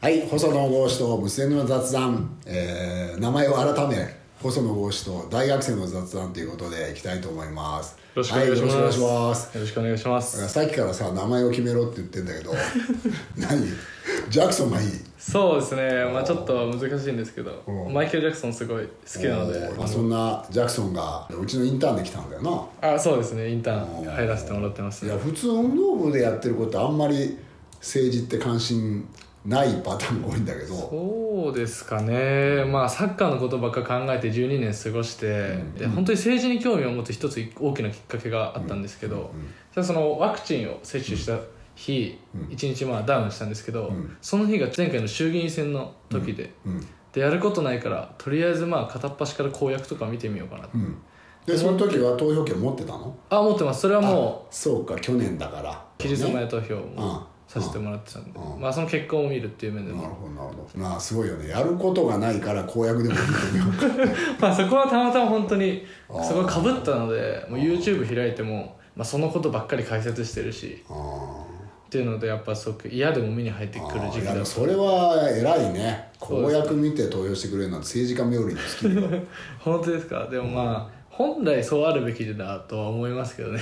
はい、細野豪志と娘の雑談、えー名前を改め、細野豪志と大学生の雑談ということでいきたいと思います。よろしくお願いします。はい、よろしくお願いします。さっきからさ、名前を決めろって言ってんだけど、何？ジャクソンがいい？そうですね、まあちょっと難しいんですけど、うんマイケル・ジャクソンすごい好きなので、まあ、そんなジャクソンがうちのインターンで来たんだよな。あそうですね、インターン入らせてもらってます。いや、普通運動部でやってることあんまり政治って関心ないパターンが多いんだけど、そうですかね、まあサッカーのことばっか考えて12年過ごして、で本当に政治に興味を持つ一つ大きなきっかけがあったんですけど、じゃあそのワクチンを接種した日、一日まあダウンしたんですけど、ん。その日が前回の衆議院選の時で、うん。でやることないからとりあえずまあ片っ端から公約とか見てみようかな、うん、でその時は投票権持ってたの？あ持ってます。それはもうそうか去年だから。期日前投票うんもさせてもらってたんで、うん。まあその結果を見るっていう面でも。なるほどなるほど。まあすごいよね。やることがないから公約でも。見てみようかまあそこはたまたま本当にそこかぶったのでもう YouTube 開いても、まあ、そのことばっかり解説してるし。あっていうのでやっぱすごく嫌でも目に入ってくる時期だとそれは偉いね。公約見て投票してくれるなんて政治家冥利に尽き 本当ですか？でもまあ本来そうあるべきだとは思いますけどね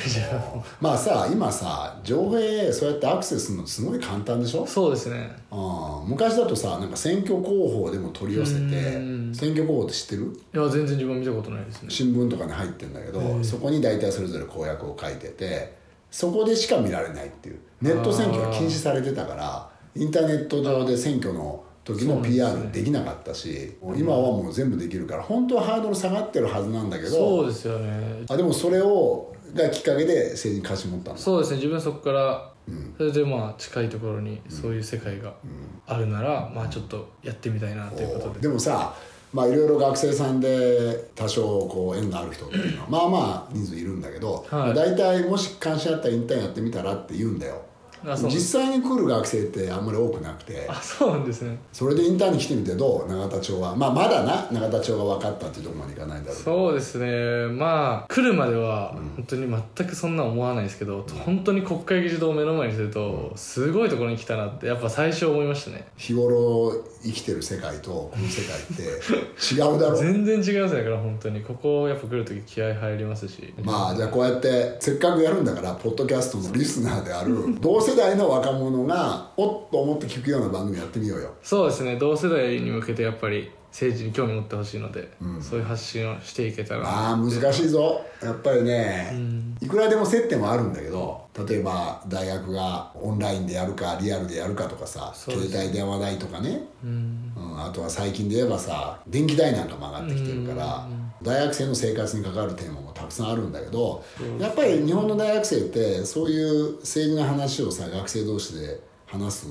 まあさ今さ情報へそうやってアクセスするのすごい簡単でしょ？そうですね。あー。昔だとさなんか選挙広報でも取り寄せてうん。選挙広報って知ってる？いや全然自分見たことないですね。新聞とかに入ってるんだけどそこに大体それぞれ公約を書いててそこでしか見られないっていう。ネット選挙が禁止されてたからインターネット上で選挙の時の PR できなかったし、今はもう全部できるから本当はハードル下がってるはずなんだけどそうですよね。あでもそれをがきっかけで政治に関心持ったそうですね。自分そこからそれでまあ近いところにそういう世界があるならまあちょっとやってみたいなということで。でもさまあいろいろ学生さんで多少こう縁がある人っていうのはまあまあ人数いるんだけど、はい。大体もし関心あったらインターンやってみたらって言うんだよ実際に来る学生ってあんまり多くなくて。あそうなんですね。それでインターンに来てみてどう？永田町は。まあまだな。永田町が分かったっていうところまでいかないだろうそうですね。まあ来るまでは本当に全くそんな思わないですけど、本当に国会議事堂を目の前にするとすごいところに来たなってやっぱ最初思いましたね。日頃生きてる世界とこの世界って 違うだろ全然違いますねだから本当に。ここやっぱ来る時気合入りますし。まあじゃあこうやってせっかくやるんだからポッドキャストのリスナーである同 世代の若者がおっと思って聞くような番組やってみようよ。そうですね。同世代に向けてやっぱり。政治に興味持ってほしいので、そういう発信をしていけたら。ああ難しいぞ。やっぱりね、いくらでも接点はあるんだけど例えば大学がオンラインでやるかリアルでやるかとかさ携帯電話代とかね、うん。うん、あとは最近で言えばさ電気代なんかも上がってきてるから、大学生の生活に関わるテーマもたくさんあるんだけど、やっぱり日本の大学生ってそういう政治の話をさ学生同士で話す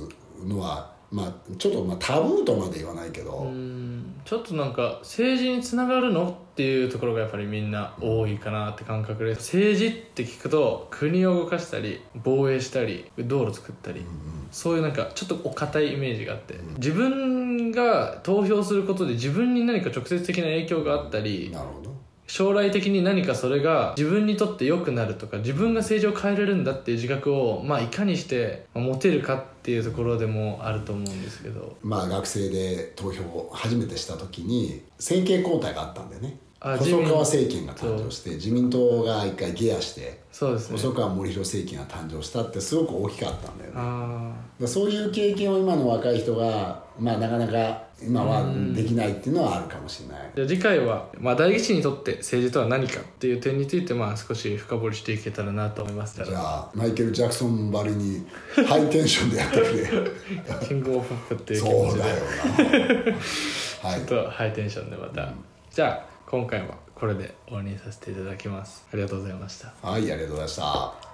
のはまあちょっとまあタブーとまで言わないけど、うん。ちょっとなんか政治につながるの？っていうところがやっぱりみんな多いかなって感覚で。政治って聞くと国を動かしたり防衛したり道路作ったり、そういうなんかちょっとお堅いイメージがあって、自分が投票することで自分に何か直接的な影響があったりなるほど将来的に何かそれが自分にとって良くなるとか自分が政治を変えれるんだっていう自覚を、まあ、いかにして持てるかっていうところでもあると思うんですけど。まあ学生で投票を初めてした時に政権交代があったんだよね。あ細川政権が誕生して自民党。が一回ゲアしてそうですね。細川森弘政権が誕生したってすごく大きかったんだよね。そういう経験を今の若い人がまあなかなか今はできないっていうのはあるかもしれない。じゃあ次回は、まあ、大義士にとって政治とは何かっていう点について、まあ、少し深掘りしていけたらなと思います。じゃあマイケル・ジャクソンばりにハイテンションでやってくれ。キングオブポップっていう気持ちで。そうだよな。はい。ちょっとハイテンションでまた、じゃあ今回はこれで終わりにさせていただきます。ありがとうございました。はいありがとうございました